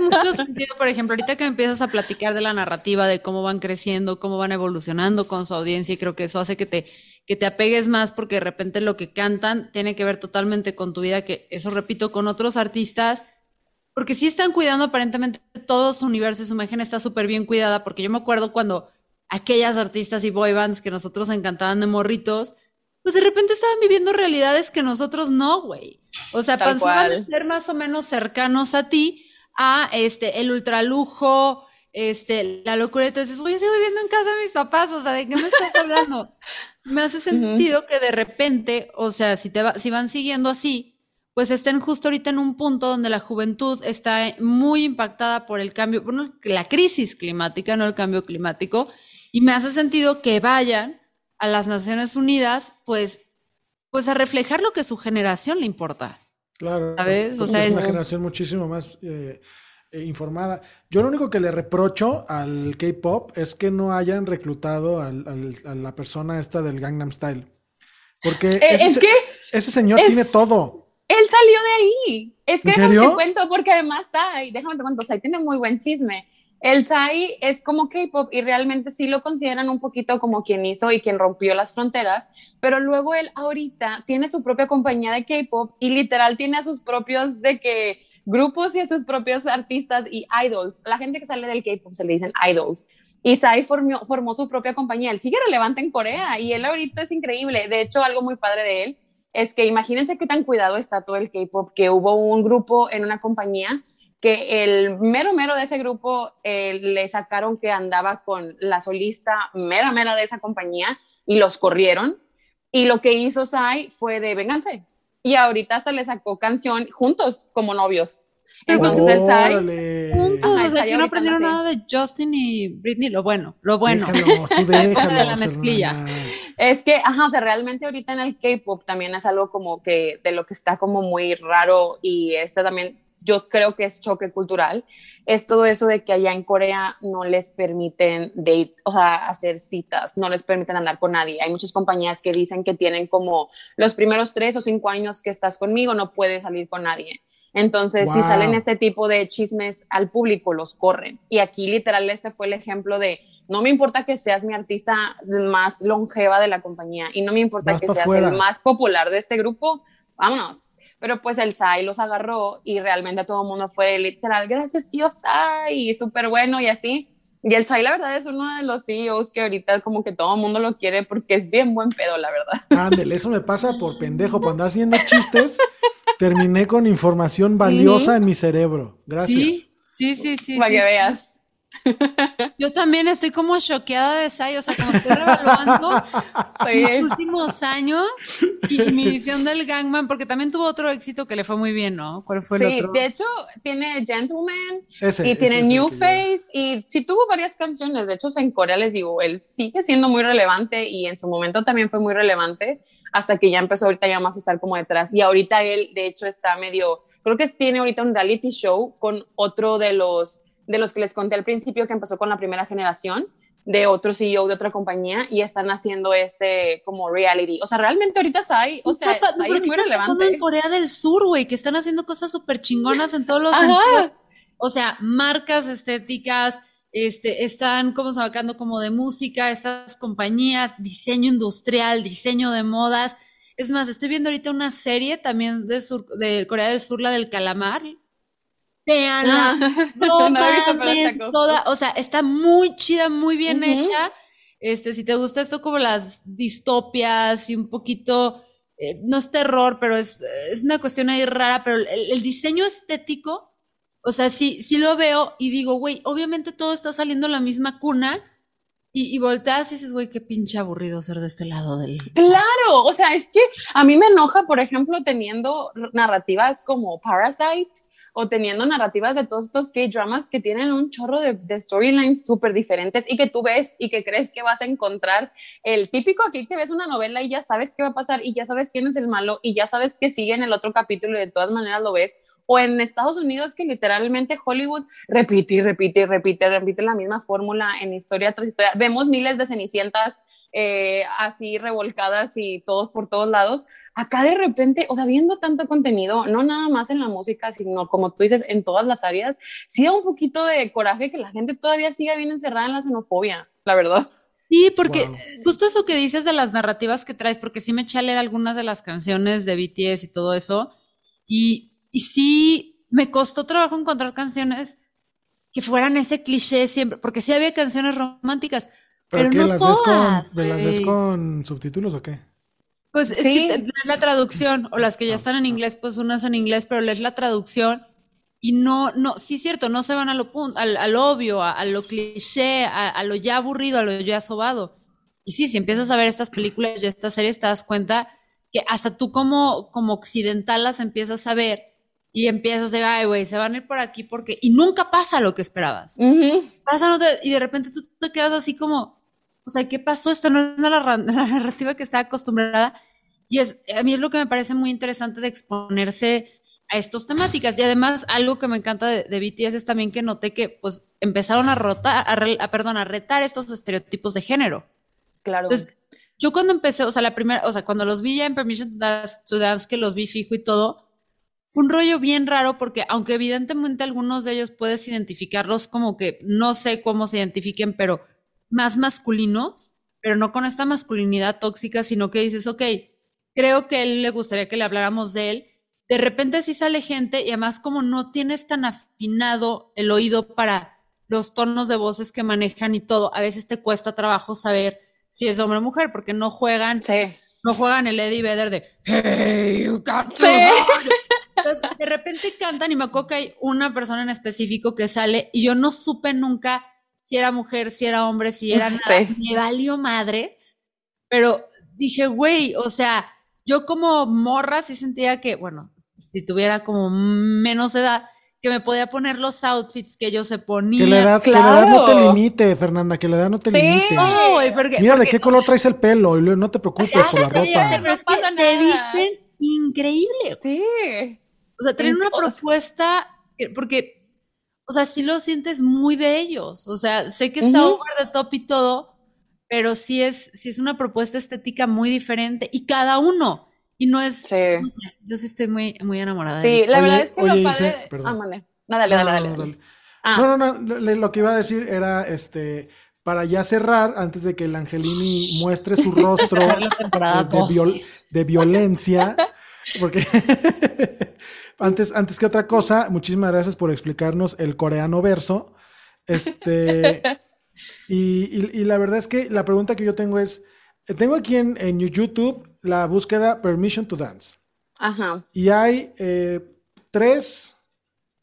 Mucho sentido, por ejemplo, ahorita que empiezas a platicar de la narrativa, de cómo van creciendo, cómo van evolucionando con su audiencia, y creo que eso hace que te, que te apegues más porque de repente lo que cantan tiene que ver totalmente con tu vida, que eso repito, con otros artistas, porque sí están cuidando aparentemente todo su universo y su imagen está súper bien cuidada, porque yo me acuerdo cuando aquellas artistas y boy bands que nosotros encantaban de morritos, pues de repente estaban viviendo realidades que nosotros no, güey. O sea, pasaban a ser más o menos cercanos a ti, a este, el ultralujo, este, la locura. Entonces, güey, yo sigo viviendo en casa de mis papás, o sea, ¿de qué me estás hablando? *laughs* me hace sentido que de repente, o sea, si, te va, si van siguiendo así, pues estén justo ahorita en un punto donde la juventud está muy impactada por el cambio, bueno, la crisis climática, no el cambio climático, y me hace sentido que vayan a las Naciones Unidas, pues, pues a reflejar lo que su generación le importa. Claro. ¿sabes? O sea, es una generación muchísimo más eh, eh, informada. Yo lo único que le reprocho al K-pop es que no hayan reclutado a la persona esta del Gangnam Style. Porque eh, ese, es que ese señor tiene todo. Él salió de ahí. Es que déjame te cuento, porque además hay, déjame te cuento, o tiene muy buen chisme. El Sai es como K-pop y realmente sí lo consideran un poquito como quien hizo y quien rompió las fronteras, pero luego él ahorita tiene su propia compañía de K-pop y literal tiene a sus propios de que grupos y a sus propios artistas y idols. La gente que sale del K-pop se le dicen idols. Y Sai formó, formó su propia compañía. Él sigue relevante en Corea y él ahorita es increíble. De hecho, algo muy padre de él es que imagínense qué tan cuidado está todo el K-pop, que hubo un grupo en una compañía que el mero mero de ese grupo eh, le sacaron que andaba con la solista mera mera de esa compañía y los corrieron. Y lo que hizo Sai fue de venganza. Y ahorita hasta le sacó canción juntos como novios. Entonces el Sai. Juntos, no aprendieron nada de Justin y Britney. Lo bueno, lo bueno. *laughs* la mezclilla. Es que, ajá, o sea, realmente ahorita en el K-pop también es algo como que de lo que está como muy raro y este también yo creo que es choque cultural, es todo eso de que allá en Corea no les permiten date, o sea, hacer citas, no les permiten andar con nadie. Hay muchas compañías que dicen que tienen como los primeros tres o cinco años que estás conmigo, no puedes salir con nadie. Entonces, si salen este tipo de chismes al público, los corren. Y aquí literal este fue el ejemplo de, no me importa que seas mi artista más longeva de la compañía y no me importa que seas el más popular de este grupo, vámonos pero pues el SAI los agarró y realmente todo el mundo fue literal, gracias tío SAI, súper bueno y así. Y el SAI la verdad es uno de los CEOs que ahorita como que todo el mundo lo quiere porque es bien buen pedo, la verdad. *laughs* Ándale, eso me pasa por pendejo, por andar haciendo chistes, terminé con información valiosa en mi cerebro. Gracias. Sí, sí, sí, sí. Para que veas. *laughs* Yo también estoy como choqueada de Sai, o sea, como estoy revaluando *laughs* los últimos años y, mi visión del Gangman, porque también tuvo otro éxito que le fue muy bien, ¿no? ¿Cuál fue el sí, de hecho, tiene Gentleman y tiene New Face y sí tuvo varias canciones, de hecho, en Corea les digo, él sigue siendo muy relevante y en su momento también fue muy relevante hasta que ya empezó ahorita ya más a estar como detrás y ahorita él, de hecho, está medio, creo que tiene ahorita un reality show con otro de los de los que les conté al principio que empezó con la primera generación, de otro CEO de otra compañía y están haciendo este como reality. O sea, realmente ahorita hay, o sea, ahí muy relevante. en Corea del Sur, güey, que están haciendo cosas súper chingonas en todos los sentidos. O sea, marcas estéticas, este, están como sacando como de música, estas compañías, diseño industrial, diseño de modas. Es más, estoy viendo ahorita una serie también de, sur, de Corea del Sur, la del calamar. Veanla. Ah, *laughs* no, no toda, o sea, está muy chida, muy bien hecha. Este, si te gusta esto como las distopias y un poquito, eh, no es terror, pero es, es, una cuestión ahí rara, pero el diseño estético o sea, sí, sí lo veo y digo, güey, obviamente todo está saliendo en la misma cuna. Y, y, volteas y dices, güey, qué pinche aburrido ser de este lado del. *laughs* Claro, o sea, es que a mí me enoja, por ejemplo, teniendo narrativas como Parasite o teniendo narrativas de todos estos K-dramas que tienen un chorro de, storylines súper diferentes y que tú ves y que crees que vas a encontrar el típico aquí que ves una novela y ya sabes qué va a pasar y ya sabes quién es el malo y ya sabes que sigue en el otro capítulo y de todas maneras lo ves o en Estados Unidos que literalmente Hollywood repite y repite y repite, repite la misma fórmula en historia tras historia. Vemos miles de cenicientas eh, así revolcadas y todos por todos lados. Acá de repente, o sea, viendo tanto contenido, no nada más en la música, sino como tú dices, en todas las áreas, sí da un poquito de coraje que la gente todavía siga bien encerrada en la xenofobia, la verdad. Sí, porque justo eso que dices de las narrativas que traes, porque sí me eché a leer algunas de las canciones de BTS y todo eso, y y sí, me costó trabajo encontrar canciones que fueran ese cliché siempre, porque sí había canciones románticas, pero, no las todas, ves con, ¿Las ves con subtítulos o qué? Pues es que lees la traducción, o las que ya ah, están en inglés, pues unas en inglés, pero lees la traducción y no, no, sí es cierto, no se van a lo, al, al obvio, a, lo cliché, a, a, lo ya aburrido, a lo ya sobado. Y sí, si empiezas a ver estas películas y estas series, te das cuenta que hasta tú como, como occidental las empiezas a ver y empiezas de, ay, güey, se van a ir por aquí porque, y nunca pasa lo que esperabas. Pasa, y de repente tú te quedas así como, o sea, ¿qué pasó? Esta no es la, *laughs* narrativa que está acostumbrada. Y es, a mí es lo que me parece muy interesante de exponerse a estas temáticas. Y además, algo que me encanta de, de BTS es también que noté que, pues, empezaron a rotar, a, perdón, a retar estos estereotipos de género. Claro. Entonces, yo cuando empecé, o sea, la primera, o sea, cuando los vi ya en Permission to Dance, que los vi fijo y todo, fue un rollo bien raro porque aunque evidentemente algunos de ellos puedes identificarlos como que no sé cómo se identifiquen, pero más masculinos, pero no con esta masculinidad tóxica, sino que dices, ok, creo que a él le gustaría que le habláramos de él. De repente sí sale gente y además como no tienes tan afinado el oído para los tonos de voces que manejan y todo, a veces te cuesta trabajo saber si es hombre o mujer porque no juegan, no juegan el Eddie Vedder de Hey, you got to *laughs* de repente cantan y me acuerdo que hay una persona en específico que sale y yo no supe nunca si era mujer, si era hombre, si era nada. Me valió madres, pero dije, güey, o sea, yo como morra sí sentía que, bueno, si tuviera como menos edad, que me podía poner los outfits que ellos se ponían. Que la edad, que la edad no te limite, Fernanda, que la edad no te limite. No, Mira de qué color traes el pelo y no te preocupes por la ropa. no pasa te visten increíble. Sí. O sea, traen una propuesta, porque, o sea, sí lo sientes muy de ellos. O sea, sé que está over the top y todo, pero sí es, sí es una propuesta estética muy diferente y cada uno. Y no es. Sí. yo sí estoy muy, muy enamorada. Sí, la verdad es que lo padre. ah, dale, dale, dale, dale. Ah. No, no, no, lo que iba a decir era este para ya cerrar, antes de que el Angelini muestre su rostro *laughs* de, de, violencia, porque *laughs* antes, antes que otra cosa, muchísimas gracias por explicarnos el coreano verso. Este, *laughs* y, la verdad es que la pregunta que yo tengo es, tengo aquí en, YouTube la búsqueda Permission to Dance. Ajá. Y hay eh, tres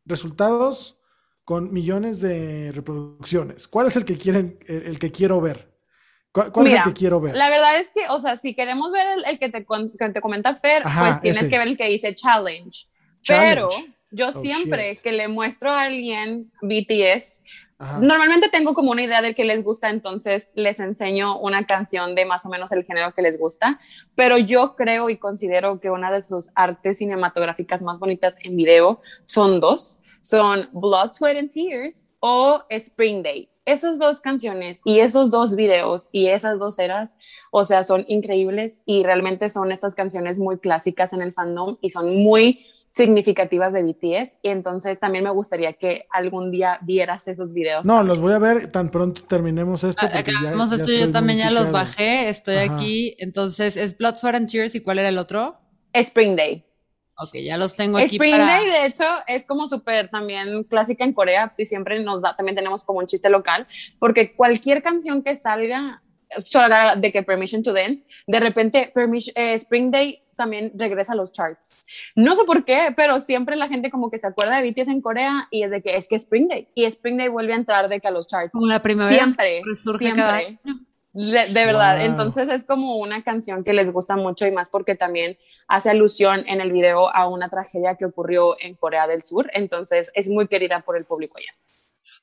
resultados con millones de reproducciones. ¿Cuál es el que quieren, el, que quiero ver? ¿Cuál, es el que quiero ver? La verdad es que, o sea, si queremos ver el, que, te, te comenta Fer, pues tienes que ver el que dice challenge. Pero yo oh, siempre que le muestro a alguien BTS, normalmente tengo como una idea de que les gusta, entonces les enseño una canción de más o menos el género que les gusta, pero yo creo y considero que una de sus artes cinematográficas más bonitas en video son dos, son Blood, Sweat and Tears o Spring Day. Esas dos canciones y esos dos videos y esas dos eras, o sea, son increíbles y realmente son estas canciones muy clásicas en el fandom y son muy significativas de BTS y entonces también me gustaría que algún día vieras esos videos. No, los voy a ver tan pronto terminemos esto. Ah, acabamos esto, yo también ya los bajé, estoy aquí, entonces es Blood, Sweat and Tears y ¿cuál era el otro? Spring Day. Ok, ya los tengo aquí. Spring Day, de hecho, es como súper también clásica en Corea y siempre nos da, también tenemos como un chiste local, porque cualquier canción que salga, de que Permission to Dance, de repente Permission, eh, Spring Day también regresa a los charts. No sé por qué, pero siempre la gente como que se acuerda de BTS en Corea y es de que es que Spring Day y Spring Day vuelve a entrar de que a los charts. Como la primavera. Siempre, siempre. De, verdad, entonces es como una canción que les gusta mucho y más porque también hace alusión en el video a una tragedia que ocurrió en Corea del Sur, entonces es muy querida por el público allá.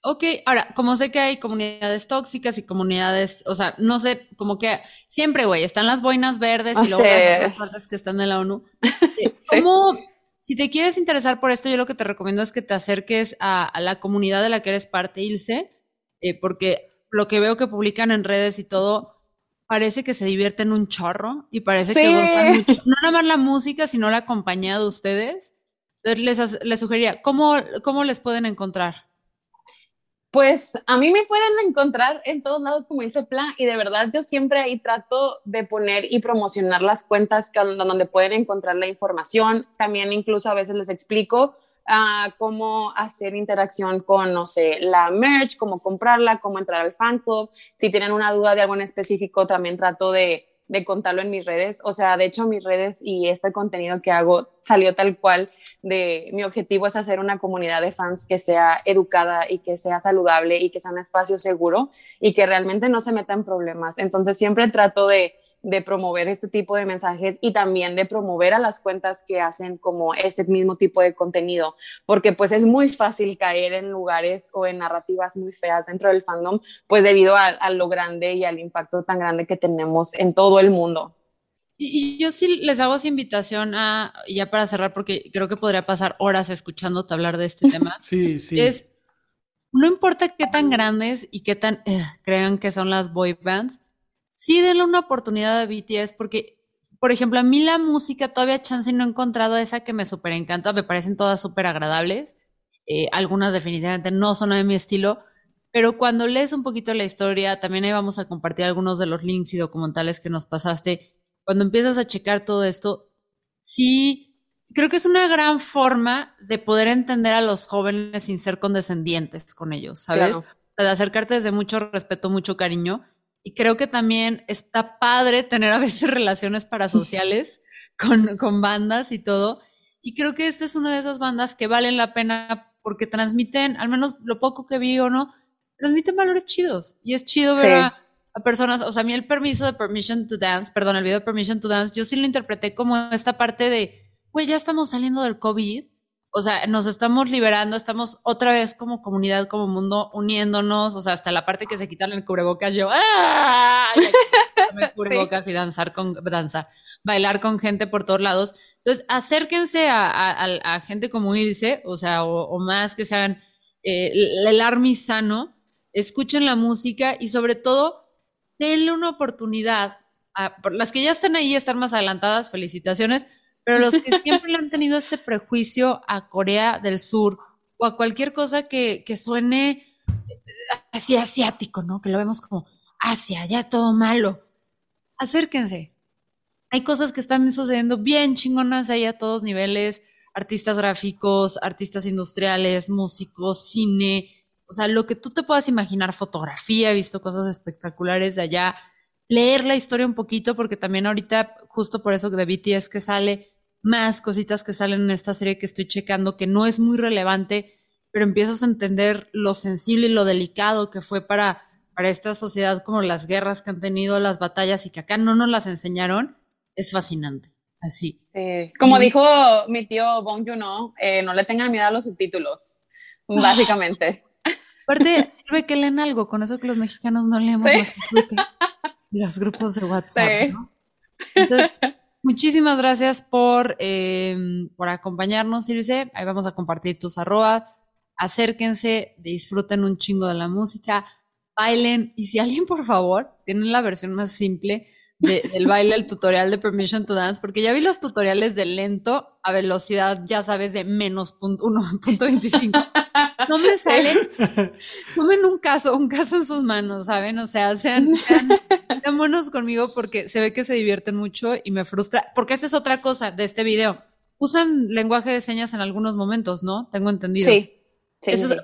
Ok, ahora, como sé que hay comunidades tóxicas y comunidades, o sea, no sé, como que siempre, güey, están las boinas verdes y luego las partes que están en la ONU. *laughs* ¿Cómo, si te quieres interesar por esto, yo lo que te recomiendo es que te acerques a, la comunidad de la que eres parte, Ilse, eh, porque lo que veo que publican en redes y todo, parece que se divierten un chorro y parece que no nada más la música, sino la compañía de ustedes. Entonces les, les sugeriría, ¿cómo, ¿cómo les pueden encontrar? Pues a mí me pueden encontrar en todos lados como dice Plan y de verdad yo siempre ahí trato de poner y promocionar las cuentas donde pueden encontrar la información. También incluso a veces les explico uh, cómo hacer interacción con, no sé, la merch, cómo comprarla, cómo entrar al fan club. Si tienen una duda de algo en específico, también trato de de contarlo en mis redes. O sea, de hecho, mis redes y este contenido que hago salió tal cual de mi objetivo es hacer una comunidad de fans que sea educada y que sea saludable y que sea un espacio seguro y que realmente no se meta en problemas. Entonces, siempre trato de de promover este tipo de mensajes y también de promover a las cuentas que hacen como este mismo tipo de contenido, porque pues es muy fácil caer en lugares o en narrativas muy feas dentro del fandom, pues debido a, lo grande y al impacto tan grande que tenemos en todo el mundo. Y, yo sí les hago esa invitación a, ya para cerrar, porque creo que podría pasar horas escuchándote hablar de este tema. *laughs* sí, sí. Es, no importa qué tan grandes y qué tan eh, crean que son las boy bands, sí denle una oportunidad a BTS porque, por ejemplo, a mí la música todavía chance no he encontrado esa que me súper encanta, me parecen todas súper agradables, eh, algunas definitivamente no son de mi estilo, pero cuando lees un poquito la historia, también ahí vamos a compartir algunos de los links y documentales que nos pasaste, cuando empiezas a checar todo esto, sí, creo que es una gran forma de poder entender a los jóvenes sin ser condescendientes con ellos, ¿sabes? De acercarte desde mucho respeto, mucho cariño y creo que también está padre tener a veces *laughs* relaciones parasociales con, con bandas y todo. Y creo que esta es una de esas bandas que valen la pena porque transmiten, al menos lo poco que vi o no, transmiten valores chidos. Y es chido ver a, personas, o sea, a mí el permiso de Permission to Dance, perdón, el video de Permission to Dance, yo sí lo interpreté como esta parte de, güey, ya estamos saliendo del COVID o sea, nos estamos liberando, estamos otra vez como comunidad, como mundo, uniéndonos, o sea, hasta la parte que se quitan el cubrebocas, yo, ¡ah! Y *laughs* *laughs* cubrebocas y danzar con, danzar, bailar con gente por todos lados. Entonces, acérquense a, gente como Ilse, o sea, o, más que sean eh, el army sano, escuchen la música y sobre todo, denle una oportunidad a las que ya están ahí, están más adelantadas, felicitaciones, pero los que *laughs* siempre le han tenido este prejuicio a Corea del Sur o a cualquier cosa que, que suene así asiático, ¿no? Que lo vemos como Asia, ya todo malo. Acérquense. Hay cosas que están sucediendo bien chingonas ahí a todos niveles, artistas gráficos, artistas industriales, músicos, cine, o sea, lo que tú te puedas imaginar, fotografía, he visto cosas espectaculares de allá, leer la historia un poquito, porque también ahorita, justo por eso de BTS que sale, más cositas que salen en esta serie que estoy checando que no es muy relevante, pero empiezas a entender lo sensible y lo delicado que fue para, para esta sociedad, como las guerras que han tenido, las batallas y que acá no nos las enseñaron, es fascinante. Así. Sí. Como dijo mi tío Bong Joon-ho, eh, no le tengan miedo a los subtítulos, *laughs* básicamente. Aparte, sirve que leen algo, con eso que los mexicanos no leemos los, grupos de WhatsApp, ¿no? Entonces, *laughs* Muchísimas gracias por, em, por acompañarnos, Irse. Ahí vamos a compartir tus arrobas. Acérquense, disfruten un chingo de la música. bailen. Y si alguien, por favor, tiene la versión más simple del baile, el tutorial de Permission to Dance, porque ya vi los tutoriales de lento a velocidad, ya sabes, de menos punto *laughs* punto No me sale. Tomen un caso, un caso en sus manos, ¿saben? O sea, sean, sean, sean buenos conmigo porque se ve que se divierten mucho y me frustra, porque esa es otra cosa de este video. Usan lenguaje de señas en algunos momentos, ¿no? Tengo entendido. Sí.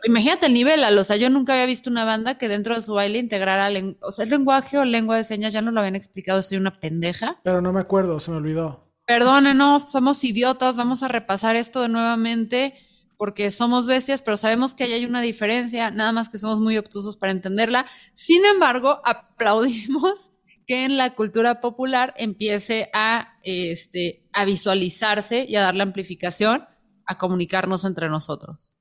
Imagínate el nivel, o sea, yo nunca había visto una banda que dentro de su baile integrara, o sea, el lenguaje o lengua de señas, ya no lo habían explicado, soy una pendeja. Pero no me acuerdo, se me olvidó. Perdónenos, somos idiotas, vamos a repasar esto de nuevamente porque somos bestias, pero sabemos que ahí hay una diferencia, nada más que somos muy obtusos para entenderla. Sin embargo, aplaudimos *laughs* que en la cultura popular empiece a, este, a visualizarse y a darle amplificación, a comunicarnos entre nosotros.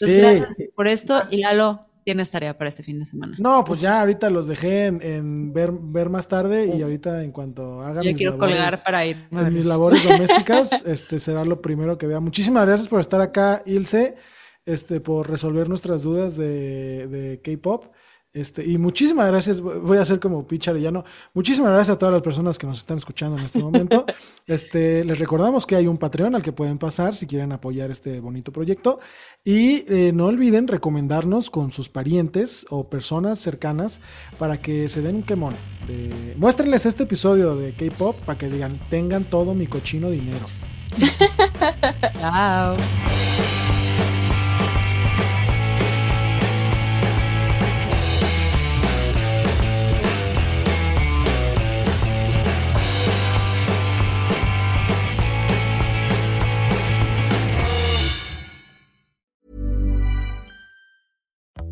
Entonces, gracias por esto. Y Lalo, tienes tarea para este fin de semana. No, pues ya ahorita los dejé en, ver, ver más tarde y ahorita en cuanto haga Yo quiero colgar para ir. En mis labores *laughs* domésticas, este será lo primero que vea. Muchísimas gracias por estar acá, Ilse, este, por resolver nuestras dudas de, de K-pop. Este, y muchísimas gracias, voy a hacer como no Muchísimas gracias a todas las personas que nos están escuchando en este *laughs* momento. Este, les recordamos que hay un Patreon al que pueden pasar si quieren apoyar este bonito proyecto. Y eh, no olviden recomendarnos con sus parientes o personas cercanas para que se den un quemón. muéstrenles este episodio de K-pop para que digan, tengan todo mi cochino dinero. *laughs* *laughs* Chao.